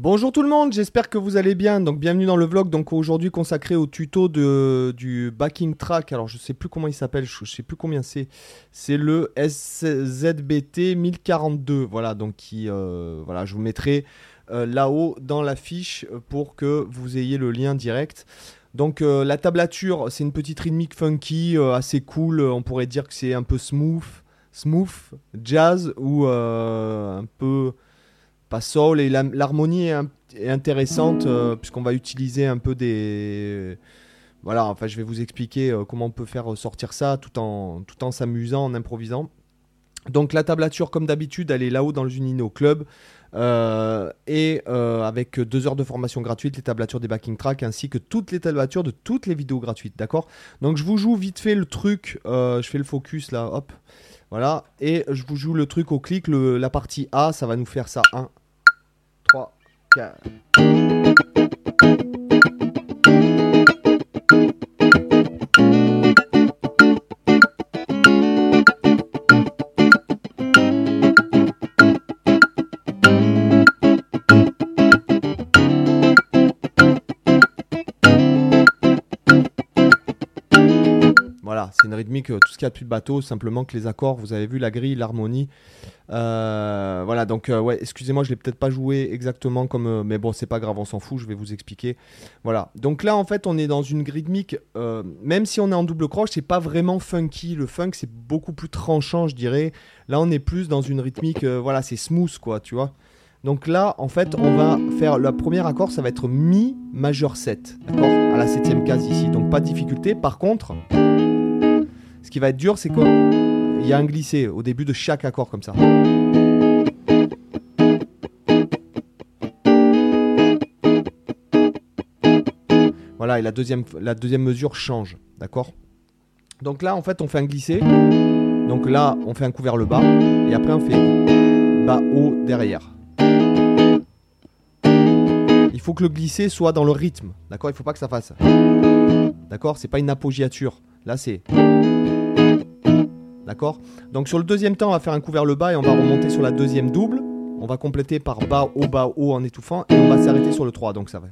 Bonjour tout le monde, j'espère que vous allez bien. Donc bienvenue dans le vlog donc aujourd'hui consacré au tuto de, du backing track. Alors je sais plus comment il s'appelle, je, sais plus combien c'est. C'est le SZBT 1042. Voilà donc qui euh, voilà, je vous mettrai euh, là-haut dans la fiche pour que vous ayez le lien direct. Donc euh, la tablature, c'est une petite rythmique funky, assez cool. On pourrait dire que c'est un peu smooth, smooth, jazz ou un peu pas soul et l'harmonie est, intéressante euh, puisqu'on va utiliser un peu des voilà enfin je vais vous expliquer euh, comment on peut faire sortir ça tout en s'amusant en improvisant donc la tablature comme d'habitude elle est là-haut dans le Junino Club euh, et avec deux heures de formation gratuite les tablatures des backing tracks ainsi que toutes les tablatures de toutes les vidéos gratuites d'accord? Donc je vous joue vite fait le truc je fais le focus là hop voilà, et je vous joue le truc au clic, la partie A, ça va nous faire ça. 1, 3, 4. c'est une rythmique, euh, tout ce qu'il y a de plus bateau, simplement que les accords, vous avez vu la grille, l'harmonie. Euh, voilà, donc euh, ouais, excusez-moi, je l'ai peut-être pas joué exactement comme, mais bon, c'est pas grave, on s'en fout, je vais vous expliquer. Voilà, donc là en fait, on est dans une rythmique, même si on est en double croche, c'est pas vraiment funky. Le funk, c'est beaucoup plus tranchant, je dirais. Là, on est plus dans une rythmique, voilà, c'est smooth, quoi, tu vois. Donc là, en fait, on va faire le premier accord, ça va être Mi majeur 7, d'accord À la septième case ici, donc pas de difficulté. Par contre, ce qui va être dur, c'est qu'il y a un glissé au début de chaque accord comme ça. Voilà, et la deuxième, la deuxième mesure change, d'accord? Donc là, en fait, on fait un glissé. Donc là, on fait un couvert le bas. Et après, on fait bas, haut, derrière. Il faut que le glissé soit dans le rythme, d'accord? Il ne faut pas que ça fasse. D'accord? C'est pas une appoggiature. Là, c'est D'accord Donc sur le deuxième temps, on va faire un couvert le bas et on va remonter sur la deuxième double. On va compléter par bas, haut, bas, haut en étouffant. Et on va s'arrêter sur le 3. Donc ça va.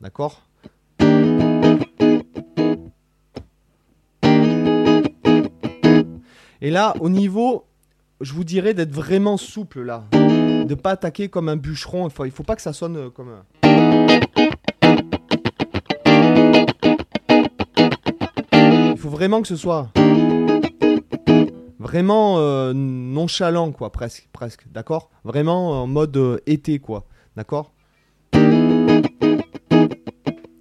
D'accord Et là, au niveau, je vous dirais d'être vraiment souple là. De ne pas attaquer comme un bûcheron. Il ne faut, pas que ça sonne comme un... vraiment que ce soit vraiment euh, nonchalant, quoi, presque, presque, d'accord? Vraiment en mode euh, été, quoi, d'accord?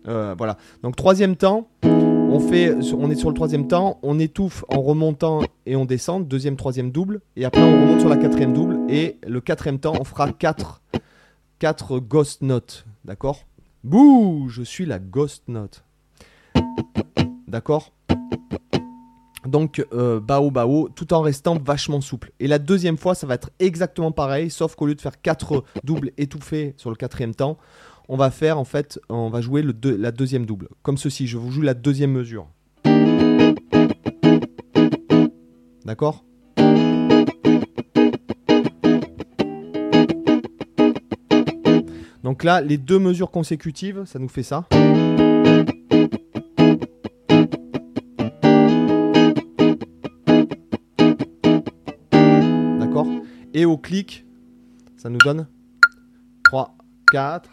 Euh, Voilà. Donc troisième temps, on fait, on est sur le troisième temps, on étouffe en remontant et on descend, deuxième, troisième double, et après on remonte sur la quatrième double, et le quatrième temps, on fera quatre, quatre ghost notes, d'accord? Bouh, je suis la ghost note. D'accord? Donc euh, bao bao tout en restant vachement souple. Et la deuxième fois, ça va être exactement pareil, sauf qu'au lieu de faire 4 doubles étouffés sur le quatrième temps, on va faire en fait, on va jouer la deuxième double. Comme ceci, je vous joue la deuxième mesure. D'accord? Donc là, les deux mesures consécutives, ça nous fait ça. Et au clic, ça nous donne 3, 4.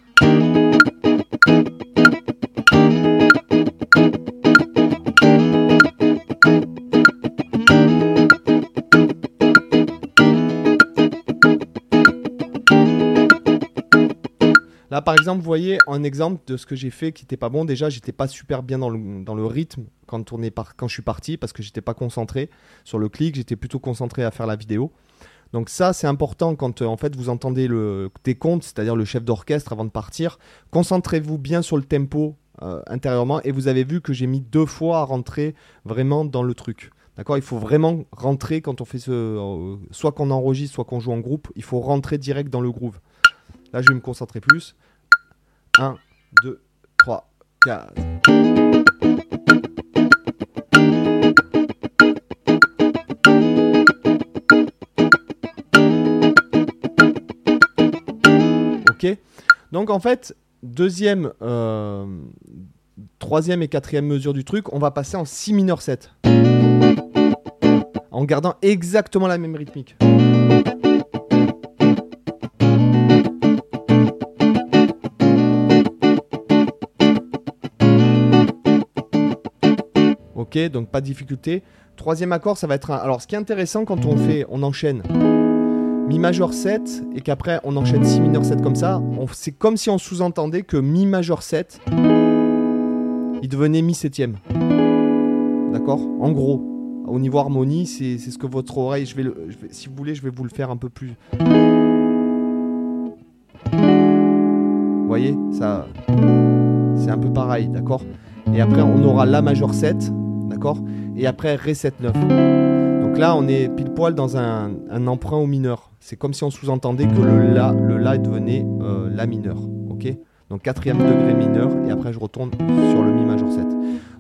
Là, par exemple, vous voyez un exemple de ce que j'ai fait qui n'était pas bon. Déjà, j'étais pas super bien dans le, rythme quand je suis parti parce que j'étais pas concentré sur le clic. J'étais plutôt concentré à faire la vidéo. Donc ça, c'est important quand euh, en fait vous entendez le comptes, c'est-à-dire le chef d'orchestre avant de partir. Concentrez-vous bien sur le tempo euh, intérieurement et vous avez vu que j'ai mis deux fois à rentrer vraiment dans le truc. D'accord? Il faut vraiment rentrer quand on fait ce. Euh, soit qu'on enregistre, soit qu'on joue en groupe, il faut rentrer direct dans le groove. Là, je vais me concentrer plus. 1, 2, 3, 4. Donc en fait, deuxième, euh, troisième et quatrième mesure du truc, on va passer en si mineur 7. En gardant exactement la même rythmique. Ok, donc pas de difficulté. Troisième accord, ça va être un... Alors ce qui est intéressant quand on fait, on enchaîne Mi majeur 7 et qu'après on enchaîne Si mineur 7 comme ça, c'est comme si on sous-entendait que Mi majeur 7, il devenait Mi septième. D'accord? En gros, au niveau harmonie, c'est ce que votre oreille, je vais, le, si vous voulez, je vais vous le faire un peu plus. Vous voyez, ça, c'est un peu pareil, d'accord? Et après on aura La majeur 7, d'accord? Et après Ré 7 9. Donc là, on est pile poil dans un, emprunt au mineur. C'est comme si on sous-entendait que le La, le La devenait euh, La mineur. Ok? Donc quatrième degré mineur, et après je retourne sur le Mi majeur 7.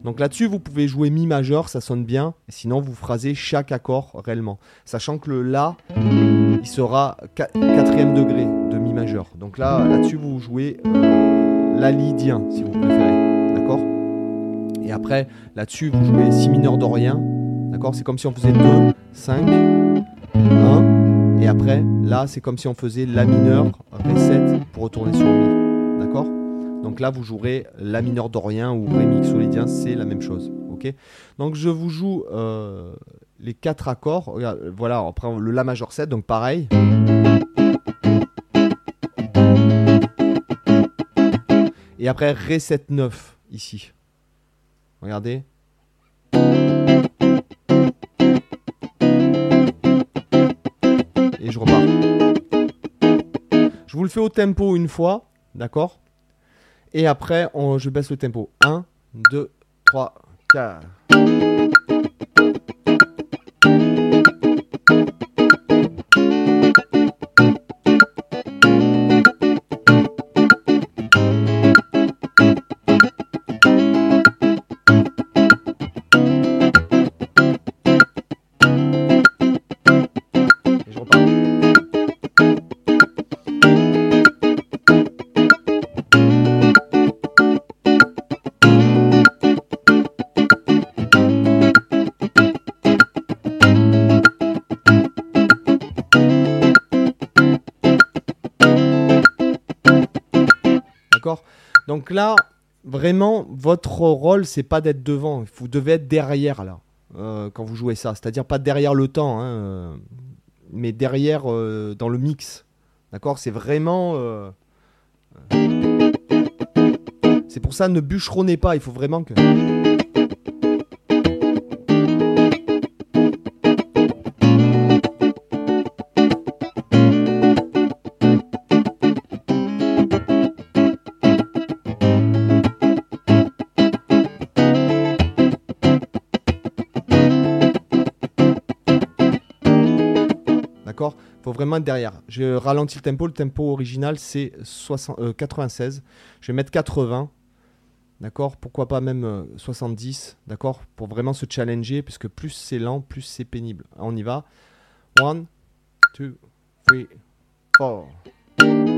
Donc là-dessus, vous pouvez jouer Mi majeur, ça sonne bien. Sinon, vous phrasez chaque accord réellement. Sachant que le La, il sera quatrième degré de Mi majeur. Donc là, là-dessus, vous jouez euh, La lydien, si vous préférez. D'accord? Et après, là-dessus, vous jouez Si mineur d'Orient D'accord? C'est comme si on faisait 2, 5, 1. Et après, là, c'est comme si on faisait La mineur, Ré 7 pour retourner sur Mi. D'accord? Donc là, vous jouerez La mineur d'Orient ou Ré mixolydien, c'est la même chose. Ok? Donc je vous joue euh, les quatre accords. Voilà, après le La majeur 7, donc pareil. Et après Ré 7 9 ici. Regardez. Je repars. Je vous le fais au tempo une fois, d'accord? Et après, on, je baisse le tempo. 1, 2, 3, 4. Donc là, vraiment, votre rôle, c'est pas d'être devant. Vous devez être derrière là, euh, quand vous jouez ça. C'est-à-dire pas derrière le temps, hein, euh, mais derrière euh, dans le mix. D'accord? C'est vraiment. C'est pour ça, ne bûcheronnez pas. Il faut vraiment que. Faut vraiment derrière. Je ralentis le tempo. Le tempo original, c'est 96. Euh, je vais mettre 80. D'accord? Pourquoi pas même 70 euh, D'accord? Pour vraiment se challenger, puisque plus c'est lent, plus c'est pénible. On y va. 1, 2, 3, 4.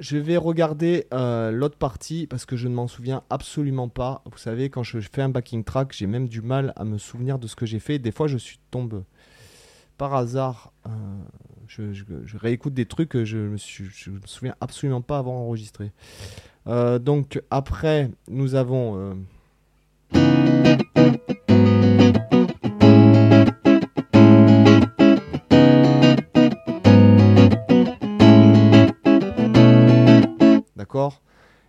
Je vais regarder euh, l'autre partie parce que je ne m'en souviens absolument pas. Vous savez, quand je fais un backing track, j'ai même du mal à me souvenir de ce que j'ai fait. Des fois, je suis tombé par hasard. Euh, je, réécoute des trucs que je me, je me souviens absolument pas avoir enregistré. Euh, donc après, nous avons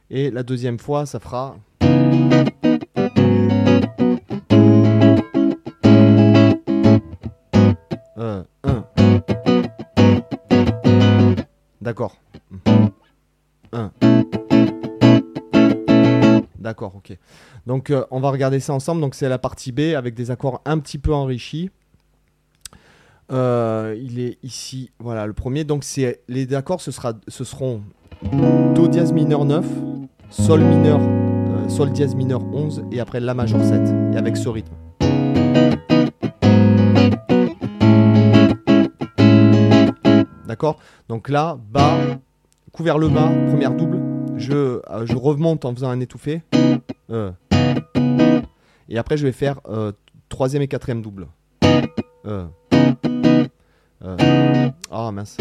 Et la deuxième fois, ça fera. D'accord. Un. D'accord, ok. Donc euh, on va regarder ça ensemble. Donc c'est la partie B avec des accords un petit peu enrichis. Euh, il est ici, voilà le premier. Donc c'est les accords, ce, sera, ce seront Do dièse mineur 9, Sol mineur, euh, Sol dièse mineur 11 et après La majeur 7 et avec ce rythme. D'accord? Donc là, bas, couvert le bas, première double. Je, euh, je remonte en faisant un étouffé. Euh. Et après, je vais faire troisième et quatrième double. Ah mince.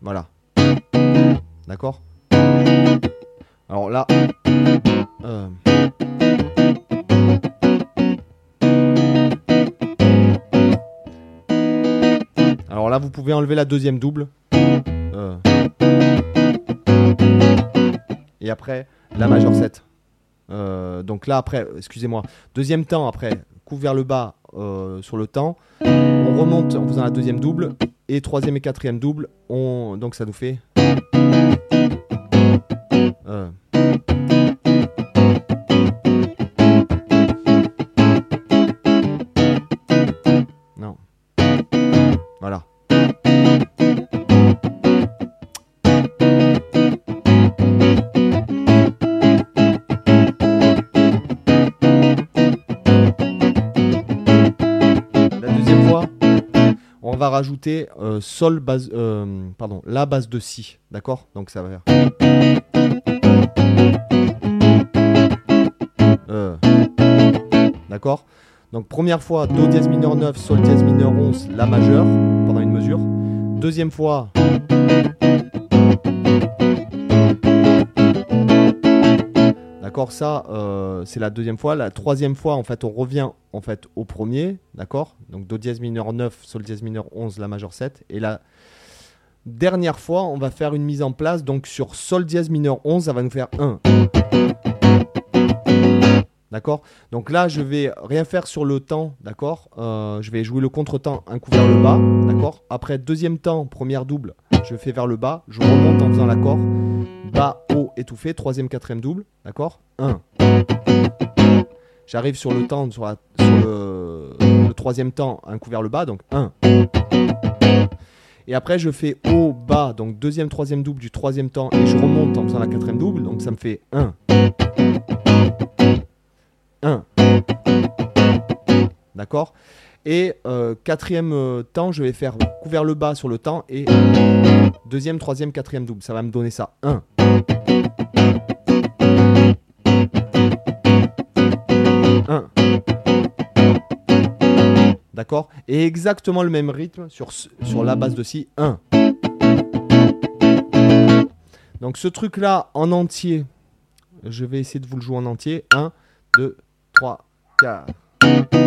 Voilà. D'accord? Alors là. euh, Alors là, vous pouvez enlever la deuxième double. Euh. Et après, la majeure 7. Euh, donc là, après, excusez-moi, deuxième temps, après, coupe vers le bas sur le temps. On remonte en faisant la deuxième double. Et troisième et quatrième double, on... donc ça nous fait. Euh. Non. Voilà. La deuxième fois, on va rajouter euh, sol base, euh, pardon, la base de si, d'accord? Donc ça va. Donc première fois, do dièse mineur 9, sol dièse mineur 11, la majeure pendant une mesure. Deuxième fois. D'accord, ça euh, c'est la deuxième fois. La troisième fois, en fait, on revient en fait au premier, d'accord Donc do dièse mineur 9, sol dièse mineur 11, la majeure 7. Et la dernière fois, on va faire une mise en place. Donc sur sol dièse mineur 11, ça va nous faire 1. D'accord? Donc là, je vais rien faire sur le temps, d'accord? Euh, Je vais jouer le contre-temps, un coup vers le bas, d'accord? Après, deuxième temps, première double, je fais vers le bas, je remonte en faisant l'accord. Bas, haut, étouffé, troisième, quatrième double, d'accord? 1. J'arrive sur le temps, sur, le, le troisième temps, un coup vers le bas, donc 1. Et après, je fais haut, bas, donc deuxième, troisième double du troisième temps, et je remonte en faisant la quatrième double, donc ça me fait 1. Et euh, quatrième euh, temps, je vais faire couvert le bas sur le temps et deuxième, troisième, quatrième double. Ça va me donner ça. 1. 1. D'accord? Et exactement le même rythme sur, sur la base de si. 1. Donc ce truc-là en entier, je vais essayer de vous le jouer en entier. 1, 2, 3, 4.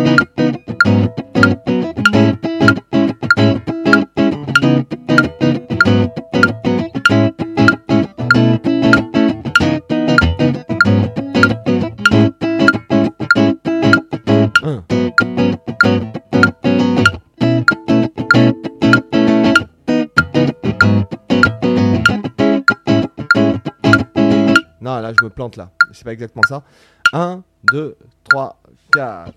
Non, là, je me plante là. C'est pas exactement ça. 1, 2, 3, 4.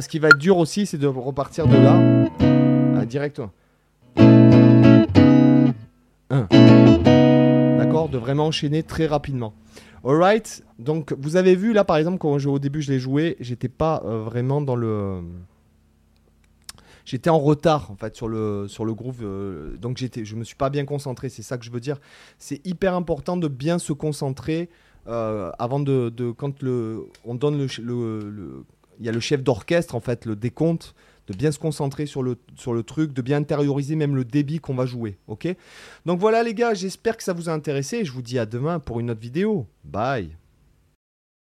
Ce qui va être dur aussi, c'est de repartir de là à direct. 1. D'accord De vraiment enchaîner très rapidement. Alright, donc vous avez vu là par exemple quand au début je l'ai joué, j'étais pas euh, vraiment dans le j'étais en retard en fait sur le sur le groove euh, donc j'étais je me suis pas bien concentré, c'est ça que je veux dire. C'est hyper important de bien se concentrer euh, avant de, quand le on donne le, le, il y a le chef d'orchestre en fait, le décompte de bien se concentrer sur le, sur le truc, de bien intérioriser même le débit qu'on va jouer. Ok? Donc voilà les gars, j'espère que ça vous a intéressé. Je vous dis à demain pour une autre vidéo. Bye